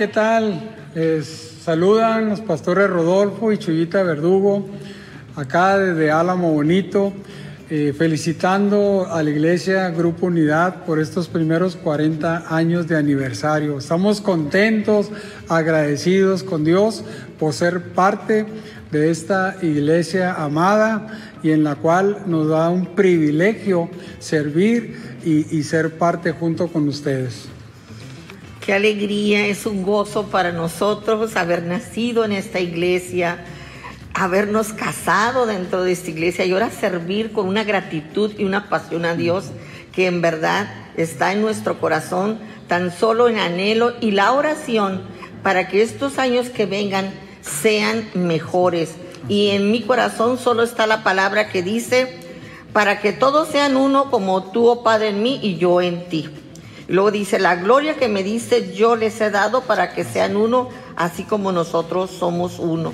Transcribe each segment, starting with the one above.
¿qué tal? saludan los pastores Rodolfo y Chuyita Verdugo, acá desde Álamo Bonito, eh, felicitando a la Iglesia Grupo Unidad por estos primeros 40 años de aniversario. Estamos contentos, agradecidos con Dios por ser parte de esta iglesia amada y en la cual nos da un privilegio servir y ser parte junto con ustedes. Qué alegría, es un gozo para nosotros haber nacido en esta iglesia, habernos casado dentro de esta iglesia y ahora servir con una gratitud y una pasión a Dios que en verdad está en nuestro corazón, tan solo en anhelo y la oración para que estos años que vengan sean mejores. Y en mi corazón solo está la palabra que dice, para que todos sean uno como tú, oh Padre, en mí y yo en ti. Luego dice, la gloria que me dice yo les he dado para que sean uno, así como nosotros somos uno.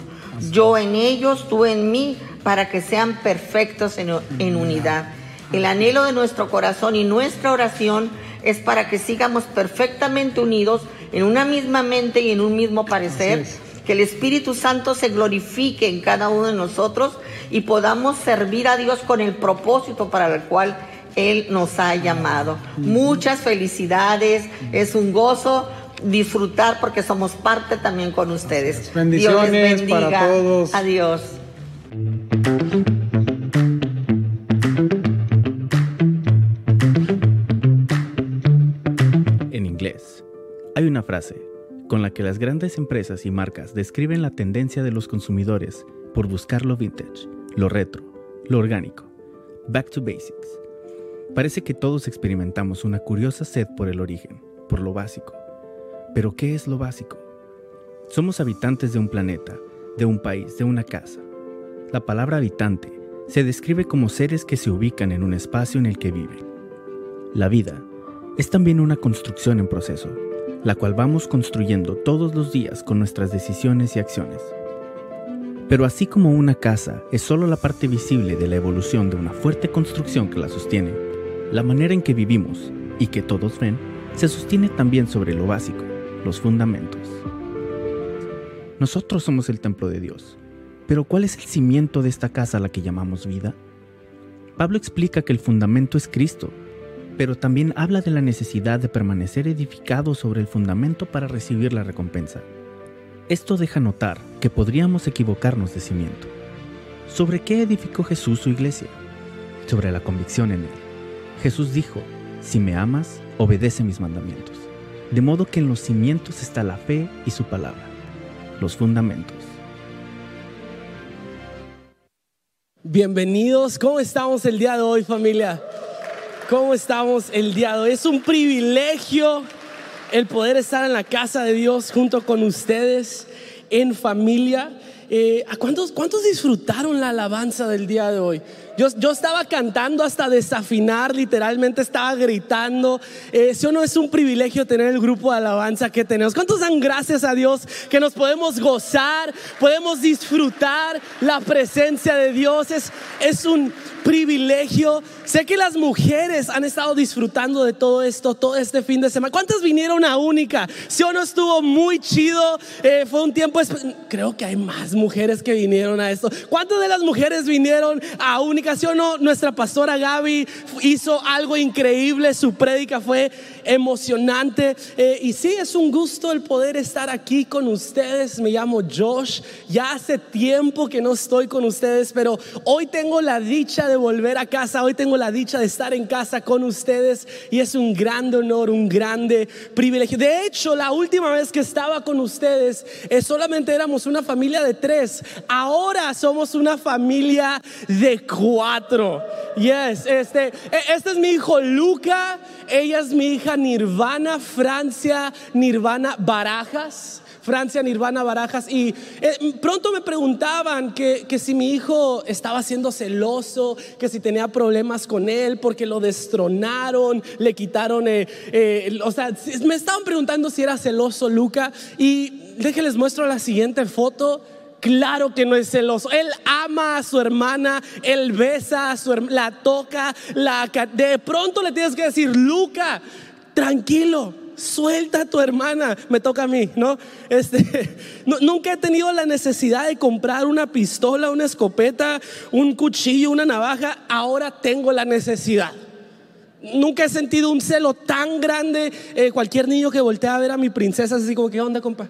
Yo en ellos, tú en mí, para que sean perfectos en, en unidad. El anhelo de nuestro corazón y nuestra oración es para que sigamos perfectamente unidos en una misma mente y en un mismo parecer que el Espíritu Santo se glorifique en cada uno de nosotros y podamos servir a Dios con el propósito para el cual Él nos ha llamado. Muchas felicidades, es un gozo disfrutar porque somos parte también con ustedes. Bendiciones para todos. Adiós. En inglés, hay una frase con la que las grandes empresas y marcas describen la tendencia de los consumidores por buscar lo vintage, lo retro, lo orgánico. Back to basics. Parece que todos experimentamos una curiosa sed por el origen, por lo básico. Pero ¿qué es lo básico? Somos habitantes de un planeta, de un país, de una casa. La palabra habitante se describe como seres que se ubican en un espacio en el que viven. La vida es también una construcción en proceso, la cual vamos construyendo todos los días con nuestras decisiones y acciones. Pero así como una casa es solo la parte visible de la evolución de una fuerte construcción que la sostiene, la manera en que vivimos y que todos ven se sostiene también sobre lo básico, los fundamentos. Nosotros somos el templo de Dios, pero ¿cuál es el cimiento de esta casa a la que llamamos vida? Pablo explica que el fundamento es Cristo, pero también habla de la necesidad de permanecer edificado sobre el fundamento para recibir la recompensa. Esto deja notar que podríamos equivocarnos de cimiento. ¿Sobre qué edificó Jesús su iglesia? Sobre la convicción en él. Jesús dijo, si me amas, obedece mis mandamientos. De modo que en los cimientos está la fe y su palabra, los fundamentos. Bienvenidos, ¿cómo estamos el día de hoy familia? ¿Cómo estamos el día de hoy? Es un privilegio el poder estar en la casa de Dios junto con ustedes en familia. Eh, ¿cuántos, ¿Cuántos disfrutaron la alabanza del día de hoy? Yo, yo, estaba cantando hasta desafinar, literalmente estaba gritando. Eh, ¿Sí o no es un privilegio tener el grupo de alabanza que tenemos? ¿Cuántos dan gracias a Dios que nos podemos gozar, podemos disfrutar la presencia de Dios? Es, es un privilegio. Sé que las mujeres han estado disfrutando de todo esto todo este fin de semana. ¿Cuántas vinieron a Única? Si o no estuvo muy chido, eh, fue un tiempo. Creo que hay más mujeres que vinieron a esto. ¿Cuántas de las mujeres vinieron a Única? O no, nuestra pastora Gaby hizo algo increíble. Su prédica fue emocionante. Eh, y sí, es un gusto el poder estar aquí con ustedes. Me llamo Josh. Ya hace tiempo que no estoy con ustedes, pero hoy tengo la dicha de volver a casa. Hoy tengo la dicha de estar en casa con ustedes y es un grande honor, un grande privilegio. De hecho, la última vez que estaba con ustedes, eh, solamente éramos una familia de tres. Ahora somos una familia de cuatro. Yes, este, e, este es mi hijo Luca. Ella es mi hija Nirvana, Francia, Nirvana Barajas. Francia, Nirvana Barajas. Y eh, pronto me preguntaban que, si mi hijo estaba siendo celoso, que si tenía problemas con él porque lo destronaron, le quitaron, eh, eh, o sea, me estaban preguntando si era celoso Luca. Y déjenles muestro la siguiente foto. Claro que no es celoso. Él ama a su hermana, él besa a su hermana, la toca, la de pronto le tienes que decir, Luca, tranquilo, suelta a tu hermana. Me toca a mí, ¿no? Este, nunca he tenido la necesidad de comprar una pistola, una escopeta, un cuchillo, una navaja. Ahora tengo la necesidad. Nunca he sentido un celo tan grande. Eh, cualquier niño que voltea a ver a mi princesa, así como, ¿qué onda, compa?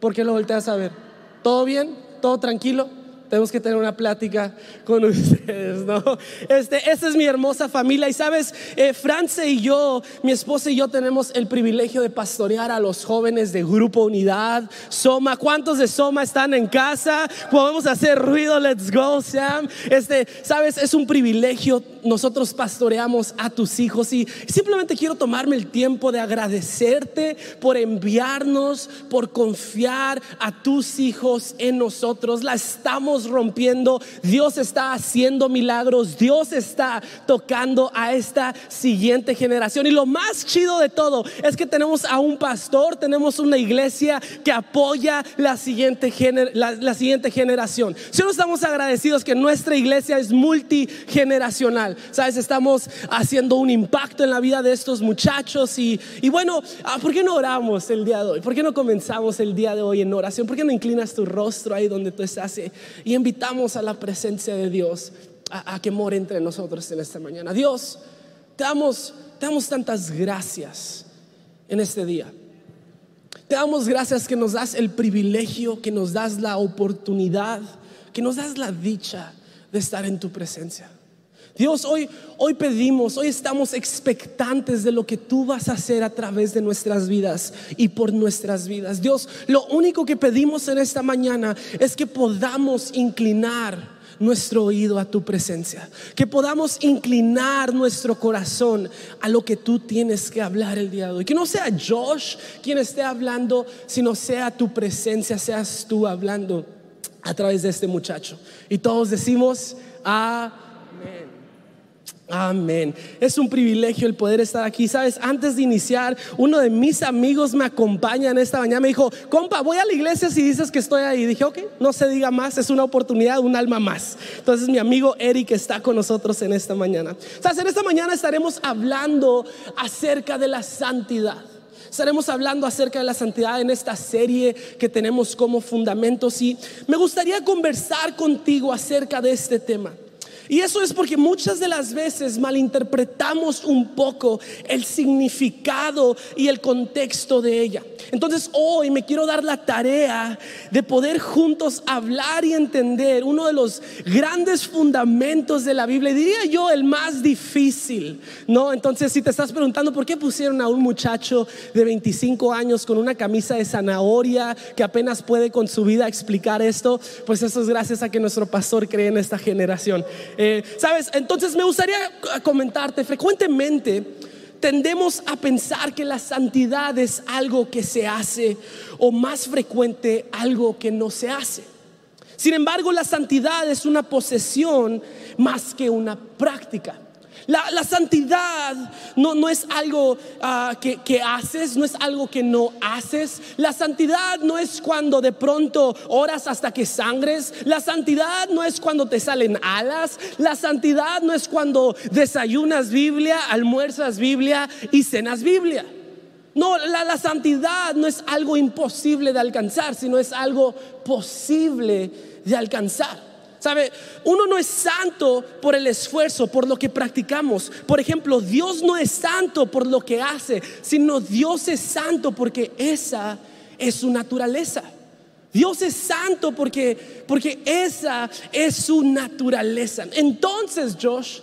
¿Por qué lo volteas a ver? ¿Todo bien? ¿Todo tranquilo? tenemos que tener una plática con ustedes, ¿no? Este, esta es mi hermosa familia y sabes, eh, France y yo, mi esposa y yo tenemos el privilegio de pastorear a los jóvenes de Grupo Unidad, Soma. ¿Cuántos de Soma están en casa? Podemos hacer ruido, let's go, Sam. Este, sabes, es un privilegio. Nosotros pastoreamos a tus hijos y simplemente quiero tomarme el tiempo de agradecerte por enviarnos, por confiar a tus hijos en nosotros. La estamos rompiendo, Dios está haciendo milagros, Dios está tocando a esta siguiente generación. Y lo más chido de todo es que tenemos a un pastor, tenemos una iglesia que apoya la siguiente, generación. Si no estamos agradecidos que nuestra iglesia es multigeneracional, ¿sabes? Estamos haciendo un impacto en la vida de estos muchachos y, y bueno, ah, ¿por qué no oramos el día de hoy? ¿Por qué no comenzamos el día de hoy en oración? ¿Por qué no inclinas tu rostro ahí donde tú estás? y invitamos a la presencia de Dios a, que more entre nosotros en esta mañana. Dios, te damos, te damos tantas gracias en este día. Te damos gracias que nos das el privilegio, que nos das la oportunidad, que nos das la dicha de estar en tu presencia. Dios, hoy, hoy pedimos, hoy estamos expectantes de lo que tú vas a hacer a través de nuestras vidas y por nuestras vidas. Dios, lo único que pedimos en esta mañana es que podamos inclinar nuestro oído a tu presencia, que podamos inclinar nuestro corazón a lo que tú tienes que hablar el día de hoy. Que no sea Josh quien esté hablando, sino sea tu presencia, seas tú hablando a través de este muchacho. Y todos decimos, amén. Amén. Es un privilegio el poder estar aquí. Sabes, antes de iniciar, uno de mis amigos me acompaña en esta mañana. Me dijo, compa, voy a la iglesia si dices que estoy ahí. Dije, ok, no se diga más, es una oportunidad, un alma más. Entonces, mi amigo Eric está con nosotros en esta mañana. Sabes, en esta mañana estaremos hablando acerca de la santidad. Estaremos hablando acerca de la santidad en esta serie que tenemos como fundamentos y me gustaría conversar contigo acerca de este tema. Y eso es porque muchas de las veces malinterpretamos un poco el significado y el contexto de ella. Entonces hoy me quiero dar la tarea de poder juntos hablar y entender uno de los grandes fundamentos de la Biblia, diría yo el más difícil, ¿no? Entonces si te estás preguntando por qué pusieron a un muchacho de 25 años con una camisa de zanahoria que apenas puede con su vida explicar esto, pues eso es gracias a que nuestro pastor cree en esta generación. Eh, ¿Sabes? Entonces me gustaría comentarte, frecuentemente tendemos a pensar que la santidad es algo que se hace o más frecuente algo que no se hace. Sin embargo, la santidad es una posesión más que una práctica. La, santidad no, no, es algo ah, que, que, haces, no es algo que no haces. La santidad no es cuando de pronto oras hasta que sangres. La santidad no es cuando te salen alas. La santidad no es cuando desayunas Biblia, almuerzas Biblia y cenas Biblia. No, la, la, santidad no es algo imposible de alcanzar, sino es algo posible de alcanzar. ¿Sabe? Uno no es santo por el esfuerzo, por lo que practicamos. Por ejemplo, Dios no es santo por lo que hace, sino Dios es santo porque esa es su naturaleza. Dios es santo porque, porque esa es su naturaleza. Entonces, Josh,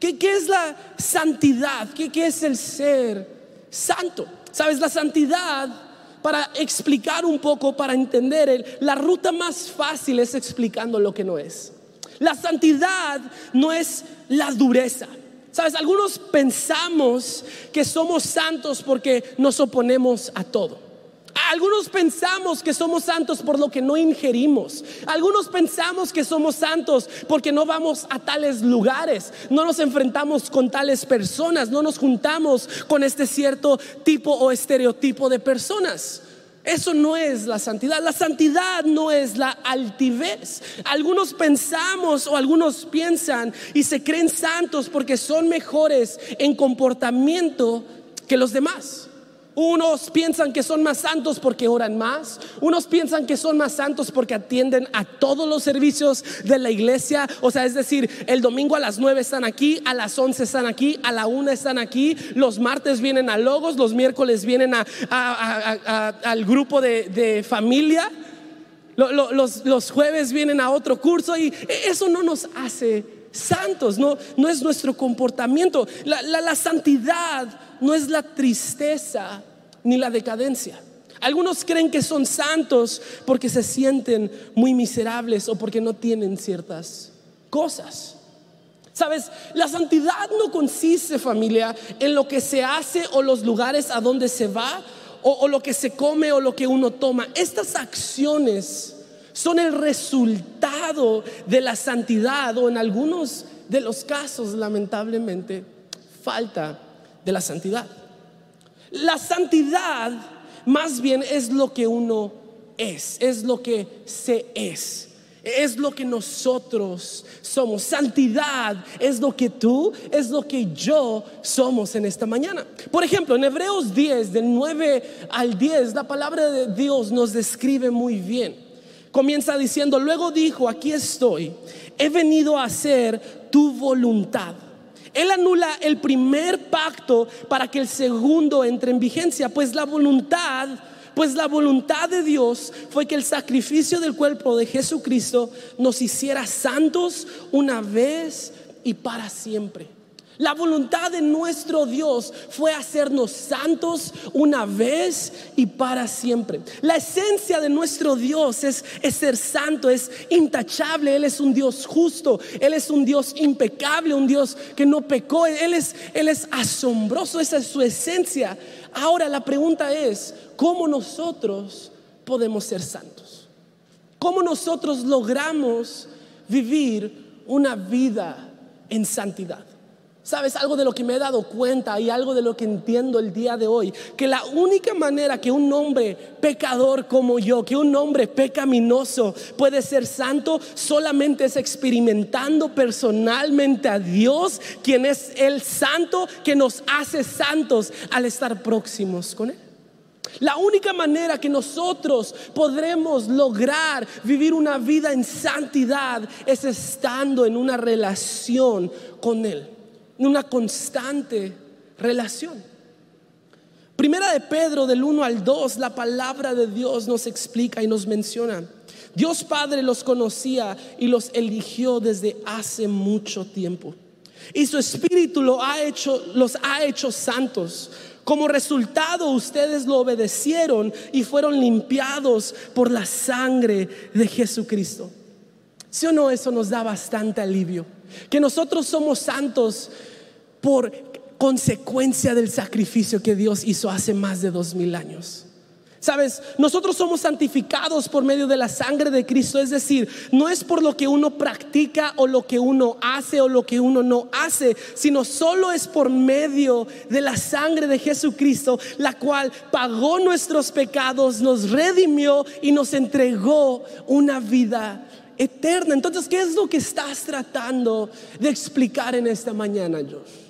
¿qué, qué es la santidad? ¿Qué, ¿Qué es el ser santo? ¿Sabes? La santidad para explicar un poco, para entender, la ruta más fácil es explicando lo que no es. La santidad no es la dureza. Sabes, algunos pensamos que somos santos porque nos oponemos a todo. Algunos pensamos que somos santos por lo que no ingerimos. Algunos pensamos que somos santos porque no vamos a tales lugares, no nos enfrentamos con tales personas, no nos juntamos con este cierto tipo o estereotipo de personas. Eso no es la santidad. La santidad no es la altivez. Algunos pensamos o algunos piensan y se creen santos porque son mejores en comportamiento que los demás. Unos piensan que son más santos porque oran más. Unos piensan que son más santos porque atienden a todos los servicios de la iglesia. O sea, es decir, el domingo a las 9 están aquí, a las 11 están aquí, a la 1 están aquí. Los martes vienen a Logos, los miércoles vienen al grupo de, familia. Los, jueves vienen a otro curso y eso no nos hace santos, no, no es nuestro comportamiento. la santidad no es la tristeza ni la decadencia. Algunos creen que son santos porque se sienten muy miserables o porque no tienen ciertas cosas. Sabes, la santidad no consiste, familia, en lo que se hace o los lugares a donde se va o, lo que se come o lo que uno toma. Estas acciones son el resultado de la santidad o en algunos de los casos, lamentablemente, falta de la santidad. La santidad más bien es lo que uno es, es lo que se es. Es lo que nosotros somos. Santidad es lo que tú, es lo que yo somos en esta mañana. Por ejemplo, en Hebreos 10, del 9 al 10, la palabra de Dios nos describe muy bien. Comienza diciendo, luego dijo, aquí estoy, he venido a hacer tu voluntad. Él anula el primer pacto para que el segundo entre en vigencia, pues la voluntad, pues la voluntad de Dios fue que el sacrificio del cuerpo de Jesucristo nos hiciera santos una vez y para siempre. La voluntad de nuestro Dios fue hacernos santos una vez y para siempre. La esencia de nuestro Dios es, ser santo, es intachable. Él es un Dios justo, Él es un Dios impecable, un Dios que no pecó. Él es, asombroso, esa es su esencia. Ahora la pregunta es, ¿cómo nosotros podemos ser santos? ¿Cómo nosotros logramos vivir una vida en santidad? ¿Sabes algo de lo que me he dado cuenta y algo de lo que entiendo el día de hoy? Que la única manera que un hombre pecador como yo, que un hombre pecaminoso puede ser santo, solamente es experimentando personalmente a Dios, quien es el santo que nos hace santos al estar próximos con Él. La única manera que nosotros podremos lograr vivir una vida en santidad es estando en una relación con Él una constante relación. Primera de Pedro del 1 al 2, la palabra de Dios nos explica y nos menciona. Dios Padre los conocía y los eligió desde hace mucho tiempo. Y su espíritu lo ha hecho, los ha hecho santos. Como resultado, ustedes lo obedecieron y fueron limpiados por la sangre de Jesucristo. Si o no, eso nos da bastante alivio. Que nosotros somos santos por consecuencia del sacrificio que Dios hizo hace más de dos mil años. Sabes, nosotros somos santificados por medio de la sangre de Cristo, es decir, no es por lo que uno practica o lo que uno hace o lo que uno no hace, sino solo es por medio de la sangre de Jesucristo, la cual pagó nuestros pecados, nos redimió y nos entregó una vida eterna. Entonces, ¿qué es lo que estás tratando de explicar en esta mañana, Josh?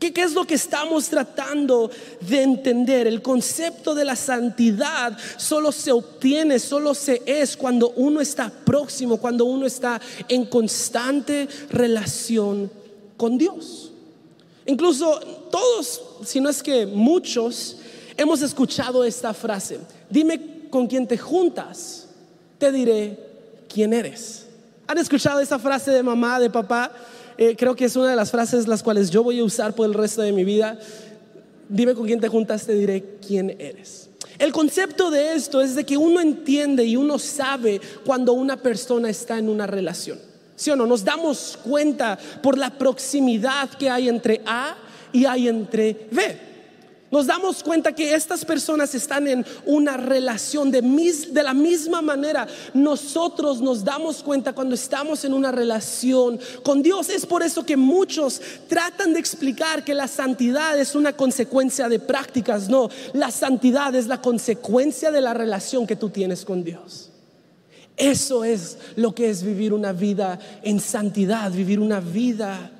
¿Qué, es lo que estamos tratando de entender? El concepto de la santidad solo se obtiene, solo se es cuando uno está próximo, cuando uno está en constante relación con Dios. Incluso todos, si no es que muchos, hemos escuchado esta frase. Dime con quién te juntas, te diré quién eres. ¿Han escuchado esa frase de mamá, de papá? Eh, creo que es una de las frases las cuales yo voy a usar por el resto de mi vida. Dime con quién te juntas, te diré quién eres. El concepto de esto es de que uno entiende y uno sabe cuando una persona está en una relación. ¿Sí o no? Nos damos cuenta por la proximidad que hay entre A y hay entre B. Nos damos cuenta que estas personas están en una relación de, la misma manera. Nosotros nos damos cuenta cuando estamos en una relación con Dios. Es por eso que muchos tratan de explicar que la santidad es una consecuencia de prácticas. No, la santidad es la consecuencia de la relación que tú tienes con Dios. Eso es lo que es vivir una vida en santidad, vivir una vida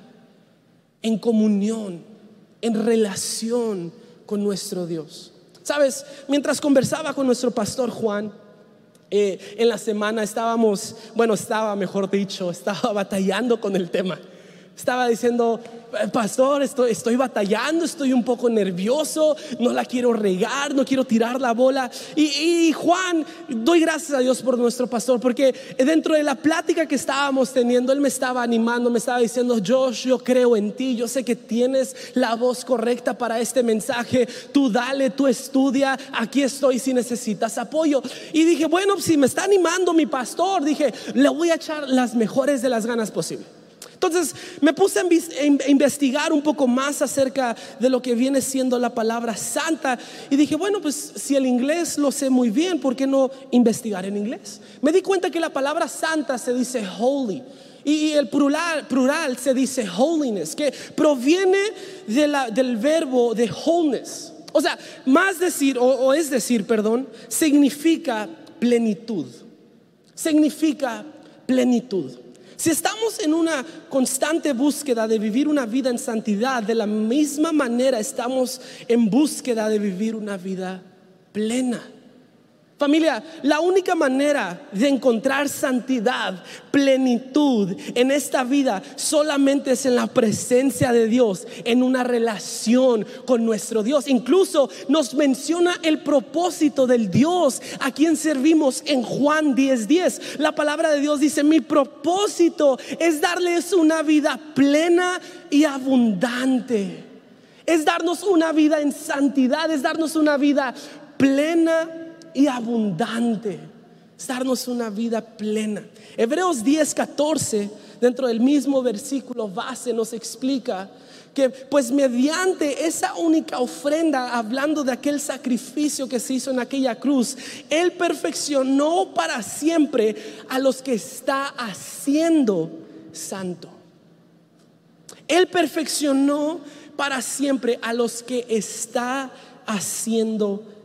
en comunión, en relación con nuestro Dios. Sabes, mientras conversaba con nuestro pastor Juan, eh, en la semana estábamos, bueno, estaba, mejor dicho, estaba batallando con el tema. Estaba diciendo, eh, pastor, estoy, estoy batallando, estoy un poco nervioso, no la quiero regar, no quiero tirar la bola. Y, Juan, doy gracias a Dios por nuestro pastor, porque dentro de la plática que estábamos teniendo, él me estaba animando, me estaba diciendo, Josh, yo creo en ti, yo sé que tienes la voz correcta para este mensaje, tú dale, tú estudia, aquí estoy si necesitas apoyo. Y dije, bueno, si me está animando mi pastor, dije, le voy a echar las mejores de las ganas posibles. Entonces me puse a investigar un poco más acerca de lo que viene siendo la palabra santa y dije, bueno, pues si el inglés lo sé muy bien, ¿por qué no investigar en inglés? Me di cuenta que la palabra santa se dice holy. Y el plural, plural se dice holiness, que proviene del verbo de wholeness. O sea, más decir, o es decir, perdón, significa plenitud. Significa plenitud. Si estamos en una constante búsqueda de vivir una vida en santidad, de la misma manera estamos en búsqueda de vivir una vida plena. Familia, la única manera de encontrar santidad, plenitud en esta vida solamente es en la presencia de Dios, en una relación con nuestro Dios. Incluso nos menciona el propósito del Dios a quien servimos en Juan 10:10. 10. La palabra de Dios dice, mi propósito es darles una vida plena y abundante. Es darnos una vida en santidad, es darnos una vida plena y abundante. Darnos una vida plena. Hebreos 10, 14, dentro del mismo versículo base, nos explica que pues mediante esa única ofrenda, hablando de aquel sacrificio que se hizo en aquella cruz, Él perfeccionó para siempre a los que está haciendo santo. Él perfeccionó para siempre a los que está haciendo santo.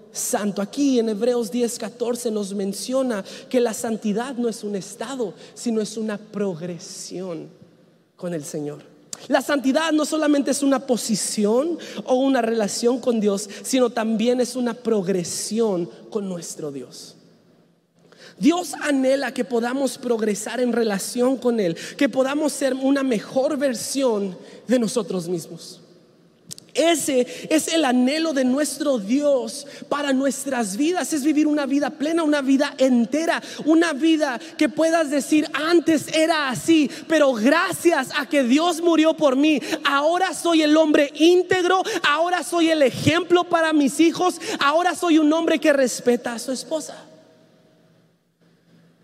Aquí en Hebreos 10:14 nos menciona que la santidad no es un estado, sino es una progresión con el Señor. La santidad no solamente es una posición o una relación con Dios, sino también es una progresión con nuestro Dios. Dios anhela que podamos progresar en relación con Él, que podamos ser una mejor versión de nosotros mismos. Ese es el anhelo de nuestro Dios para nuestras vidas, es vivir una vida plena, una vida entera, una vida que puedas decir, antes era así, pero gracias a que Dios murió por mí, ahora soy el hombre íntegro, ahora soy el ejemplo para mis hijos, ahora soy un hombre que respeta a su esposa.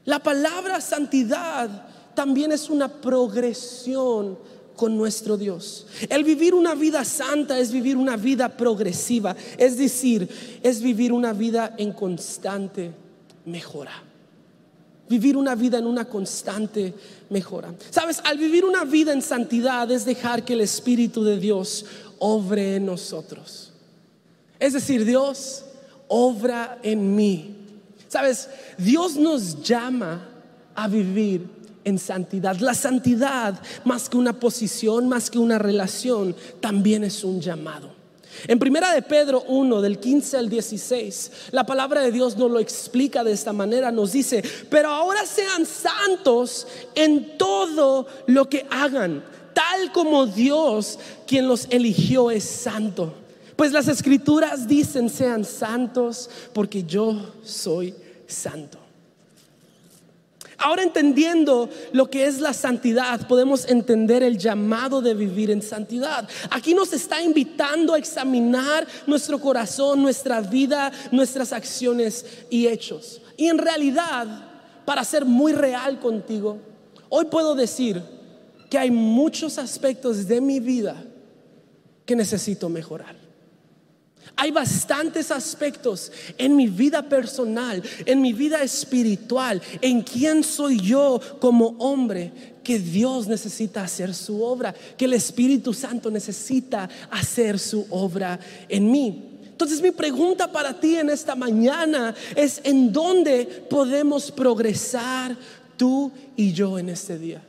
La palabra santidad también es una progresión con nuestro Dios. El vivir una vida santa es vivir una vida progresiva, es decir, es vivir una vida en constante mejora. Vivir una vida en una constante mejora. Sabes, al vivir una vida en santidad es dejar que el Espíritu de Dios obre en nosotros. Es decir, Dios obra en mí. Sabes, Dios nos llama a vivir en santidad. La santidad, más que una posición, más que una relación, también es un llamado. En primera de Pedro 1 del 15 al 16, la palabra de Dios nos lo explica de esta manera, nos dice, "Pero ahora sean santos en todo lo que hagan, tal como Dios quien los eligió es santo." Pues las escrituras dicen, "Sean santos porque yo soy santo." Ahora entendiendo lo que es la santidad, podemos entender el llamado de vivir en santidad. Aquí nos está invitando a examinar nuestro corazón, nuestra vida, nuestras acciones y hechos. Y en realidad, para ser muy real contigo, hoy puedo decir que hay muchos aspectos de mi vida que necesito mejorar. Hay bastantes aspectos en mi vida personal, en mi vida espiritual, en quién soy yo como hombre, que Dios necesita hacer su obra, que el Espíritu Santo necesita hacer su obra en mí. Entonces mi pregunta para ti en esta mañana es, ¿en dónde podemos progresar tú y yo en este día?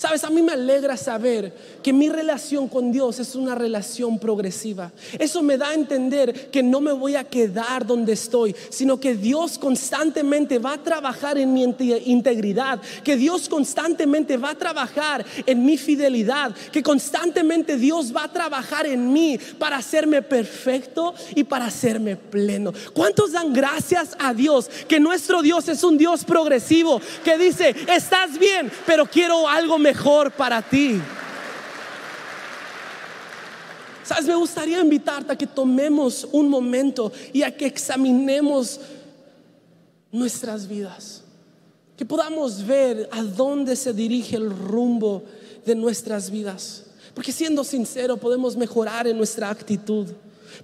Sabes, a mí me alegra saber que mi relación con Dios es una relación progresiva. Eso me da a entender que no me voy a quedar donde estoy, sino que Dios constantemente va a trabajar en mi integridad, que Dios constantemente va a trabajar en mi fidelidad, que constantemente Dios va a trabajar en mí para hacerme perfecto y para hacerme pleno. ¿Cuántos dan gracias a Dios que nuestro Dios es un Dios progresivo que dice, estás bien, pero quiero algo mejor? Mejor para ti. Sabes, me gustaría invitarte a que tomemos un momento y a que examinemos nuestras vidas. Que podamos ver a dónde se dirige el rumbo de nuestras vidas. Porque siendo sincero, podemos mejorar en nuestra actitud.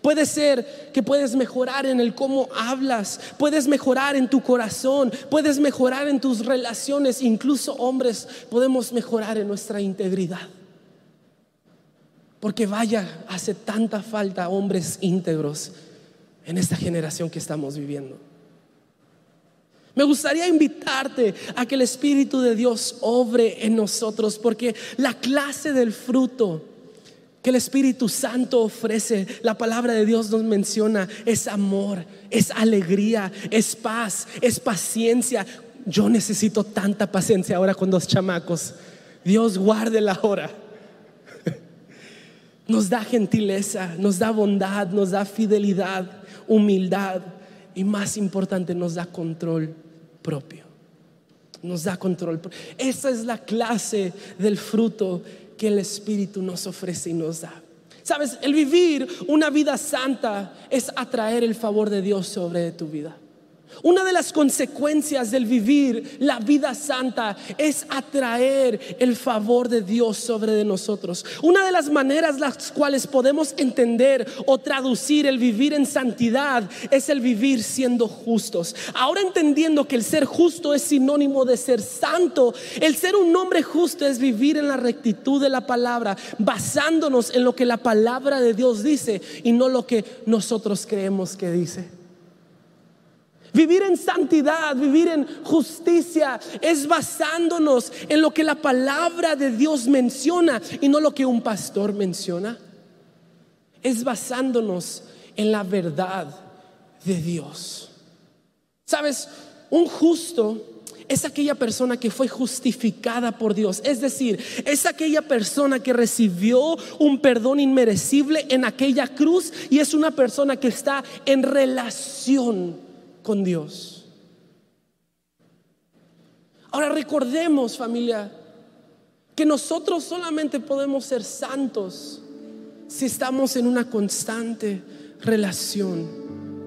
Puede ser que puedes mejorar en el cómo hablas, puedes mejorar en tu corazón, puedes mejorar en tus relaciones, incluso hombres podemos mejorar en nuestra integridad. Porque vaya, hace tanta falta hombres íntegros en esta generación que estamos viviendo. Me gustaría invitarte a que el Espíritu de Dios obre en nosotros, porque la clase del fruto que el Espíritu Santo ofrece, la palabra de Dios nos menciona, es amor, es alegría, es paz, es paciencia. Yo necesito tanta paciencia ahora con dos chamacos. Dios guarde la hora. Nos da gentileza, nos da bondad, nos da fidelidad, humildad y más importante, nos da control propio. Nos da control. Esa es la clase del fruto que el Espíritu nos ofrece y nos da. Sabes, el vivir una vida santa es atraer el favor de Dios sobre tu vida. Una de las consecuencias del vivir la vida santa es atraer el favor de Dios sobre de nosotros. Una de las maneras las cuales podemos entender o traducir el vivir en santidad es el vivir siendo justos. Ahora entendiendo que el ser justo es sinónimo de ser santo, el ser un hombre justo es vivir en la rectitud de la palabra, basándonos en lo que la palabra de Dios dice y no lo que nosotros creemos que dice. Vivir en santidad, vivir en justicia, es basándonos en lo que la palabra de Dios menciona y no lo que un pastor menciona. Es basándonos en la verdad de Dios. Sabes, un justo es aquella persona que fue justificada por Dios. Es decir, es aquella persona que recibió un perdón inmerecible en aquella cruz y es una persona que está en relación con Dios. Ahora recordemos familia que nosotros solamente podemos ser santos si estamos en una constante relación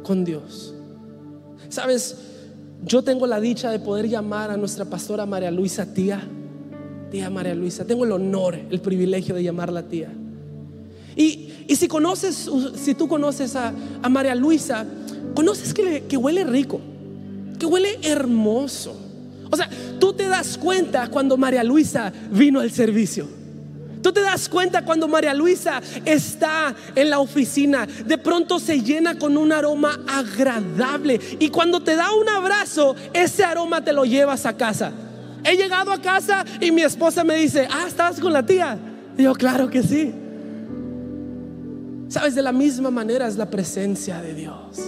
con Dios. Sabes, yo tengo la dicha de poder llamar a nuestra pastora María Luisa tía. Tía María Luisa, tengo el honor, el privilegio de llamarla tía. Y, y si conoces, si tú conoces a, a María Luisa, conoces que, huele rico, que huele hermoso. O sea, tú te das cuenta cuando María Luisa vino al servicio. Tú te das cuenta cuando María Luisa está en la oficina, de pronto se llena con un aroma agradable y cuando te da un abrazo, ese aroma te lo llevas a casa. He llegado a casa y mi esposa me dice, ah, ¿estabas con la tía? Y yo, claro que sí. Sabes, de la misma manera es la presencia de Dios.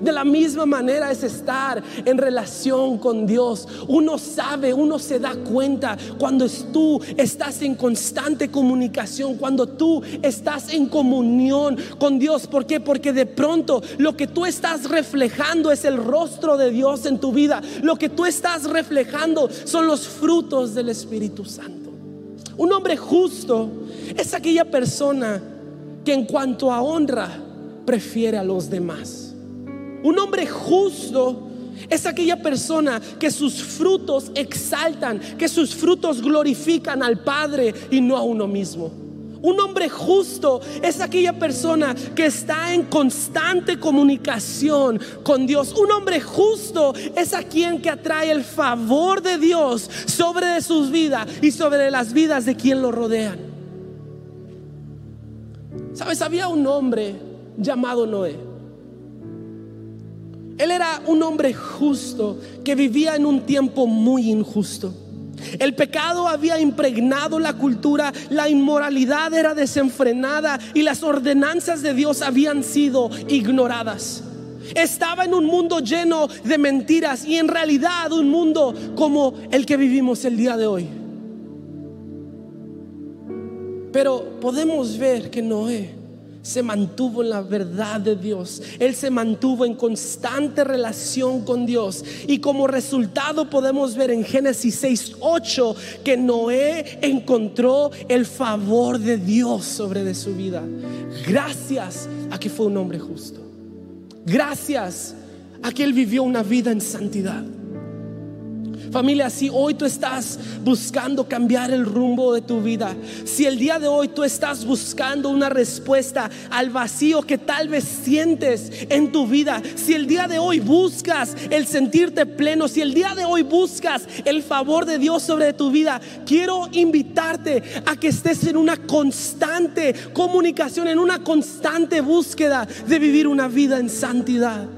De la misma manera es estar en relación con Dios. Uno sabe, uno se da cuenta cuando tú estás en constante comunicación, cuando tú estás en comunión con Dios. ¿Por qué? Porque de pronto lo que tú estás reflejando es el rostro de Dios en tu vida. Lo que tú estás reflejando son los frutos del Espíritu Santo. Un hombre justo es aquella persona que en cuanto a honra prefiere a los demás. Un hombre justo es aquella persona que sus frutos exaltan, que sus frutos glorifican al Padre y no a uno mismo. Un hombre justo es aquella persona que está en constante comunicación con Dios. Un hombre justo es a quien que atrae el favor de Dios sobre sus vidas y sobre las vidas de quien lo rodean. Sabes, había un hombre llamado Noé. Él era un hombre justo que vivía en un tiempo muy injusto. El pecado había impregnado la cultura, la inmoralidad era desenfrenada y las ordenanzas de Dios habían sido ignoradas. Estaba en un mundo lleno de mentiras y en realidad un mundo como el que vivimos el día de hoy. Pero podemos ver que Noé se mantuvo en la verdad de Dios. Él se mantuvo en constante relación con Dios. Y como resultado podemos ver en Génesis 6, 8 que Noé encontró el favor de Dios sobre de su vida. Gracias a que fue un hombre justo. Gracias a que él vivió una vida en santidad. Familia, si hoy tú estás buscando cambiar el rumbo de tu vida, si el día de hoy tú estás buscando una respuesta al vacío que tal vez sientes en tu vida, si el día de hoy buscas el sentirte pleno, si el día de hoy buscas el favor de Dios sobre tu vida, quiero invitarte a que estés en una constante comunicación, en una constante búsqueda de vivir una vida en santidad.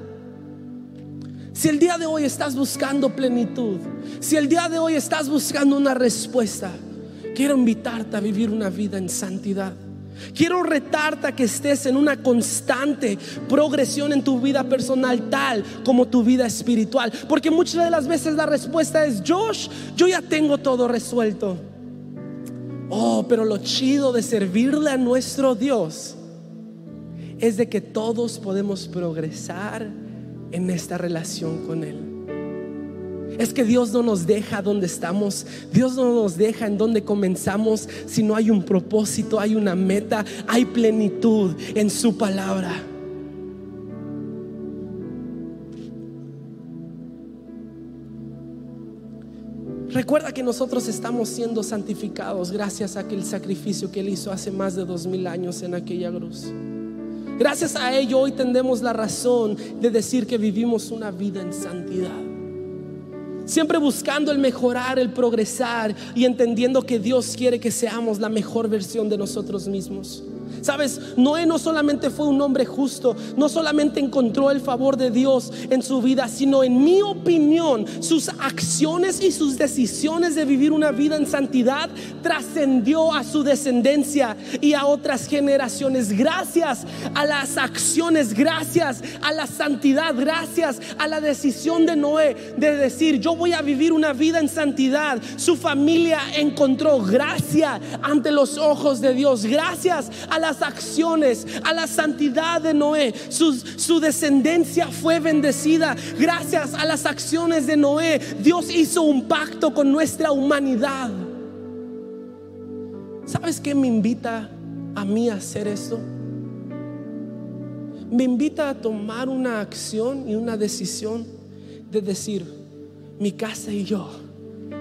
Si el día de hoy estás buscando plenitud, si el día de hoy estás buscando una respuesta, quiero invitarte a vivir una vida en santidad. Quiero retarte a que estés en una constante progresión en tu vida personal, tal como tu vida espiritual. Porque muchas de las veces la respuesta es, Josh, yo ya tengo todo resuelto. Oh, pero lo chido de servirle a nuestro Dios es de que todos podemos progresar en esta relación con Él. Es que Dios no nos deja donde estamos, Dios no nos deja en donde comenzamos, si no hay un propósito, hay una meta, hay plenitud en su palabra. Recuerda que nosotros estamos siendo santificados gracias a aquel sacrificio que Él hizo hace más de dos mil años en aquella cruz. Gracias a ello hoy tendemos la razón de decir que vivimos una vida en santidad. Siempre buscando el mejorar, el progresar y entendiendo que Dios quiere que seamos la mejor versión de nosotros mismos. Sabes, Noé no solamente fue un hombre justo, no solamente encontró el favor de Dios en su vida, sino en mi opinión, sus acciones y sus decisiones de vivir una vida en santidad trascendió a su descendencia y a otras generaciones. Gracias a las acciones, gracias a la santidad, gracias a la decisión de Noé de decir, yo voy a vivir una vida en santidad. Su familia encontró gracia ante los ojos de Dios. Gracias a la acciones, a la santidad de Noé. Su, su descendencia fue bendecida. Gracias a las acciones de Noé, Dios hizo un pacto con nuestra humanidad. ¿Sabes qué me invita a mí a hacer esto? Me invita a tomar una acción y una decisión de decir, mi casa y yo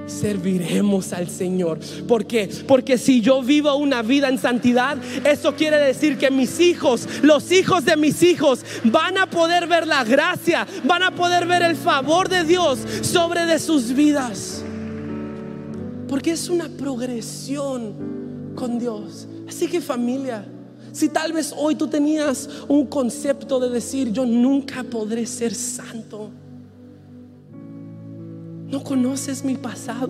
serviremos al Señor. ¿Por qué? Porque si yo vivo una vida en santidad, eso quiere decir que mis hijos, los hijos de mis hijos, van a poder ver la gracia, van a poder ver el favor de Dios sobre de sus vidas. Porque es una progresión con Dios. Así que familia, si tal vez hoy tú tenías un concepto de decir, yo nunca podré ser santo no conoces mi pasado.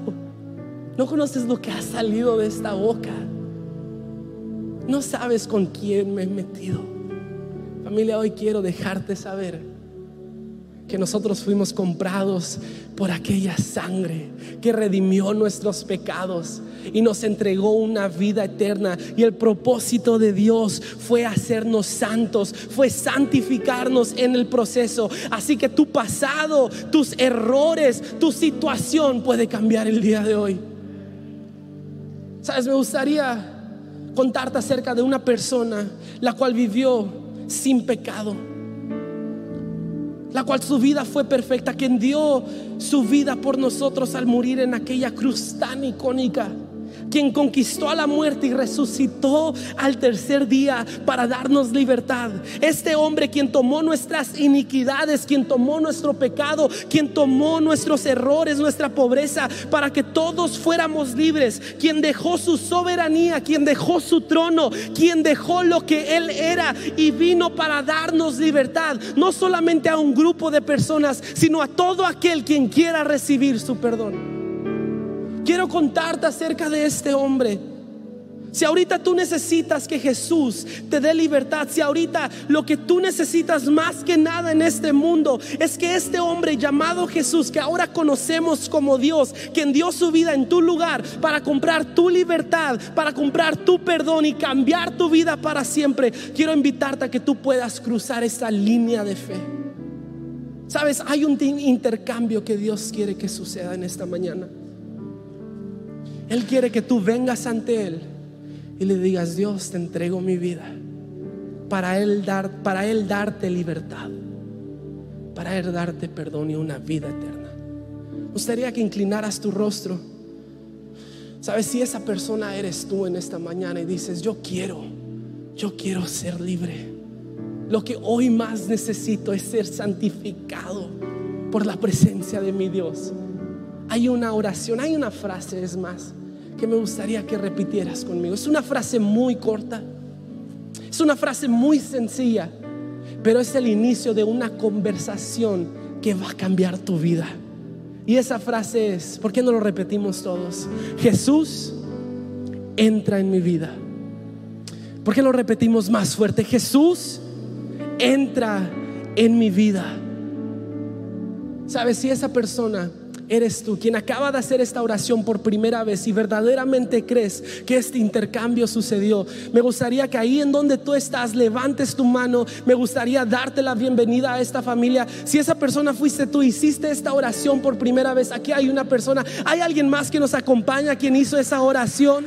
No conoces lo que ha salido de esta boca. No sabes con quién me he metido. Familia, hoy quiero dejarte saber que nosotros fuimos comprados por aquella sangre que redimió nuestros pecados y nos entregó una vida eterna. Y el propósito de Dios fue hacernos santos, fue santificarnos en el proceso. Así que tu pasado, tus errores, tu situación puede cambiar el día de hoy. Sabes, me gustaría contarte acerca de una persona la cual vivió sin pecado la cual su vida fue perfecta, quien dio su vida por nosotros al morir en aquella cruz tan icónica quien conquistó a la muerte y resucitó al tercer día para darnos libertad. Este hombre quien tomó nuestras iniquidades, quien tomó nuestro pecado, quien tomó nuestros errores, nuestra pobreza, para que todos fuéramos libres, quien dejó su soberanía, quien dejó su trono, quien dejó lo que él era y vino para darnos libertad, no solamente a un grupo de personas, sino a todo aquel quien quiera recibir su perdón quiero contarte acerca de este hombre. Si ahorita tú necesitas que Jesús te dé libertad, si ahorita lo que tú necesitas más que nada en este mundo es que este hombre llamado Jesús, que ahora conocemos como Dios, quien dio su vida en tu lugar para comprar tu libertad, para comprar tu perdón y cambiar tu vida para siempre, quiero invitarte a que tú puedas cruzar esa línea de fe. Sabes, hay un intercambio que Dios quiere que suceda en esta mañana. Él quiere que tú vengas ante Él y le digas, Dios, te entrego mi vida para Él, dar, para él darte libertad, para Él darte perdón y una vida eterna. Me gustaría que inclinaras tu rostro. Sabes, si esa persona eres tú en esta mañana y dices, yo quiero, yo quiero ser libre. Lo que hoy más necesito es ser santificado por la presencia de mi Dios. Hay una oración, hay una frase, es más que me gustaría que repitieras conmigo. Es una frase muy corta, es una frase muy sencilla, pero es el inicio de una conversación que va a cambiar tu vida. Y esa frase es, ¿por qué no lo repetimos todos? Jesús entra en mi vida. ¿Por qué lo repetimos más fuerte? Jesús entra en mi vida. ¿Sabes? Si esa persona eres tú, quien acaba de hacer esta oración por primera vez y verdaderamente crees que este intercambio sucedió, me gustaría que ahí en donde tú estás levantes tu mano, me gustaría darte la bienvenida a esta familia. Si esa persona fuiste tú, hiciste esta oración por primera vez, aquí hay una persona, hay alguien más que nos acompaña, quien hizo esa oración.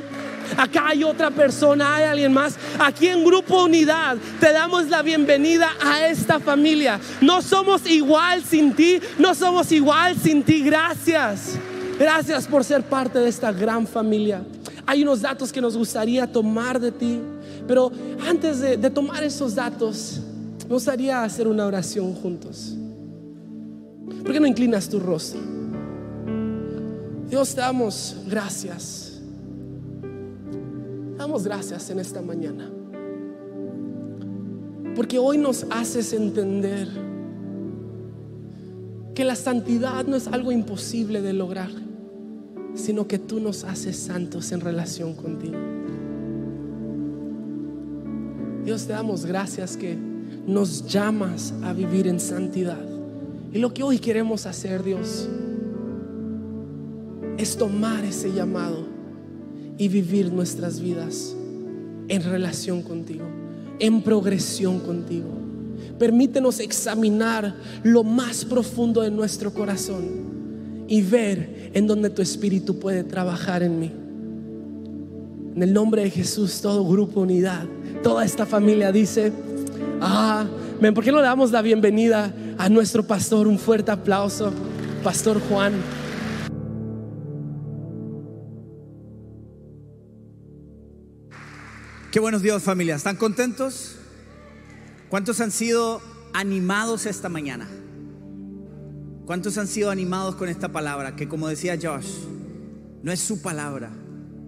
Acá hay otra persona, hay alguien más. Aquí en Grupo Unidad te damos la bienvenida a esta familia. No somos igual sin ti, no somos igual sin ti. Gracias. Gracias por ser parte de esta gran familia. Hay unos datos que nos gustaría tomar de ti, pero antes de, tomar esos datos, me gustaría hacer una oración juntos. ¿Por qué no inclinas tu rostro? Dios, te damos gracias Damos gracias en esta mañana. Porque hoy nos haces entender que la santidad no es algo imposible de lograr, sino que tú nos haces santos en relación contigo. Dios te damos gracias que nos llamas a vivir en santidad. Y lo que hoy queremos hacer, Dios, es tomar ese llamado y vivir nuestras vidas en relación contigo, en progresión contigo. Permítenos examinar lo más profundo de nuestro corazón y ver en donde tu espíritu puede trabajar en mí. En el nombre de Jesús, todo grupo unidad, toda esta familia dice, ah, ¿por qué no le damos la bienvenida a nuestro pastor? Un fuerte aplauso, Pastor Juan. Qué buenos días familia, ¿están contentos? ¿Cuántos han sido animados esta mañana? ¿Cuántos han sido animados con esta palabra? Que como decía Josh, no es su palabra,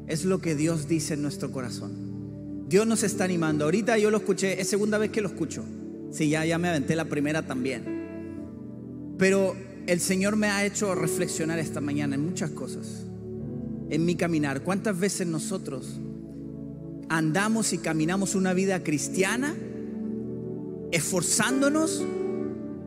es lo que Dios dice en nuestro corazón. Dios nos está animando. Ahorita yo lo escuché, es segunda vez que lo escucho. Sí, ya, ya me aventé la primera también. Pero el Señor me ha hecho reflexionar esta mañana en muchas cosas. En mi caminar. ¿Cuántas veces nosotros andamos y caminamos una vida cristiana, esforzándonos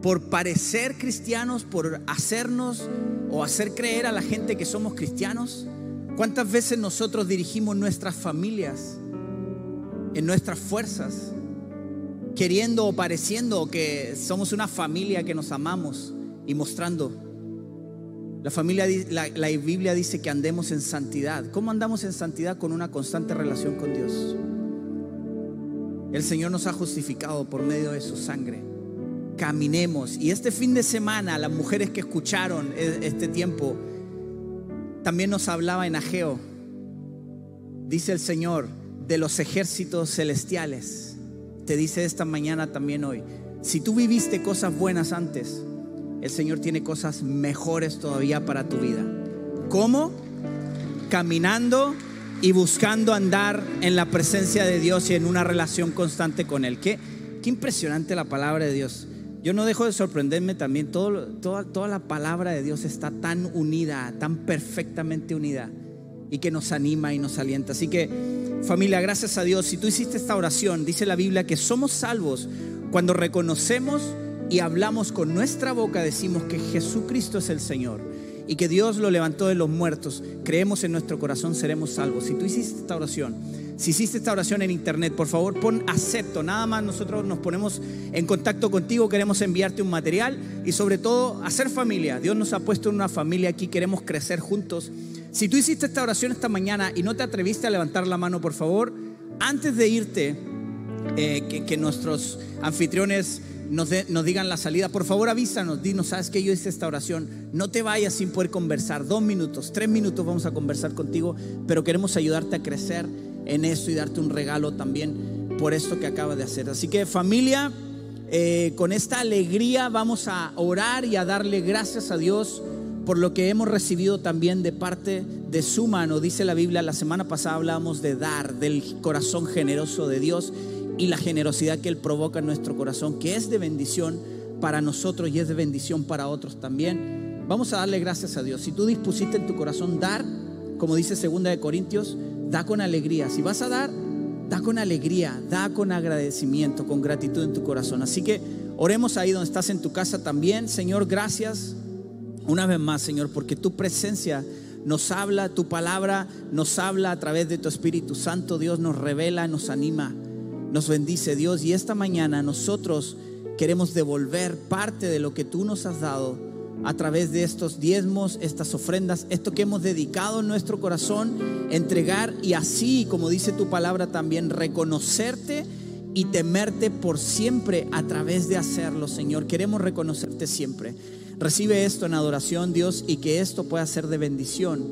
por parecer cristianos, por hacernos o hacer creer a la gente que somos cristianos. ¿Cuántas veces nosotros dirigimos nuestras familias en nuestras fuerzas, queriendo o pareciendo que somos una familia que nos amamos y mostrando la, familia, la, Biblia dice que andemos en santidad. ¿Cómo andamos en santidad? Con una constante relación con Dios. El Señor nos ha justificado por medio de su sangre. Caminemos. Y este fin de semana, las mujeres que escucharon e, este tiempo, también nos hablaba en Ageo. Dice el Señor de los ejércitos celestiales. Te dice esta mañana también hoy. Si tú viviste cosas buenas antes, el Señor tiene cosas mejores todavía para tu vida. ¿Cómo? Caminando y buscando andar en la presencia de Dios y en una relación constante con Él. Qué, qué impresionante la palabra de Dios. Yo no dejo de sorprenderme también, todo, toda, toda la palabra de Dios está tan unida, tan perfectamente unida y que nos anima y nos alienta. Así que familia, gracias a Dios, si tú hiciste esta oración, dice la Biblia que somos salvos cuando reconocemos y hablamos con nuestra boca, decimos que Jesucristo es el Señor y que Dios lo levantó de los muertos, creemos en nuestro corazón, seremos salvos. Si tú hiciste esta oración, si hiciste esta oración en internet, por favor pon acepto. Nada más nosotros nos ponemos en contacto contigo, queremos enviarte un material y sobre todo hacer familia. Dios nos ha puesto en una familia aquí, queremos crecer juntos. Si tú hiciste esta oración esta mañana y no te atreviste a levantar la mano, por favor, antes de irte, eh, que, que nuestros anfitriones nos, digan la salida, por favor avísanos, dinos, sabes que yo hice esta oración, no te vayas sin poder conversar, dos minutos, tres minutos vamos a conversar contigo, pero queremos ayudarte a crecer en esto y darte un regalo también por esto que acaba de hacer. Así que familia, eh, con esta alegría vamos a orar y a darle gracias a Dios por lo que hemos recibido también de parte de su mano. Dice la Biblia, la semana pasada hablábamos de dar, del corazón generoso de Dios y la generosidad que Él provoca en nuestro corazón, que es de bendición para nosotros y es de bendición para otros también. Vamos a darle gracias a Dios. Si tú dispusiste en tu corazón dar, como dice segunda de Corintios, da con alegría. Si vas a dar, da con alegría, da con agradecimiento, con gratitud en tu corazón. Así que oremos ahí donde estás en tu casa también. Señor, gracias una vez más, Señor, porque tu presencia nos habla, tu palabra nos habla a través de tu Espíritu Santo. Dios nos revela, nos anima, nos bendice Dios. Y esta mañana nosotros queremos devolver parte de lo que tú nos has dado a través de estos diezmos, estas ofrendas, esto que hemos dedicado en nuestro corazón, entregar y así, como dice tu palabra también, reconocerte y temerte por siempre a través de hacerlo, Señor. Queremos reconocerte siempre. Recibe esto en adoración, Dios, y que esto pueda ser de bendición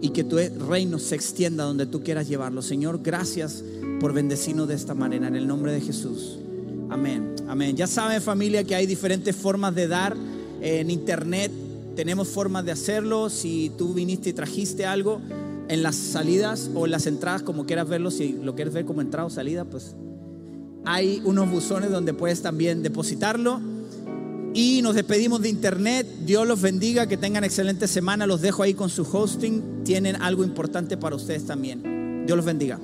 y que tu reino se extienda donde tú quieras llevarlo. Señor, gracias por bendecirnos de esta manera, en el nombre de Jesús. Amén, amén. Ya saben familia que hay diferentes formas de dar en internet. Tenemos formas de hacerlo. Si tú viniste y trajiste algo en las salidas o en las entradas, como quieras verlo, si lo quieres ver como entrada o salida, pues hay unos buzones donde puedes también depositarlo. Y nos despedimos de internet. Dios los bendiga, que tengan excelente semana. Los dejo ahí con su hosting. Tienen algo importante para ustedes también. Dios los bendiga.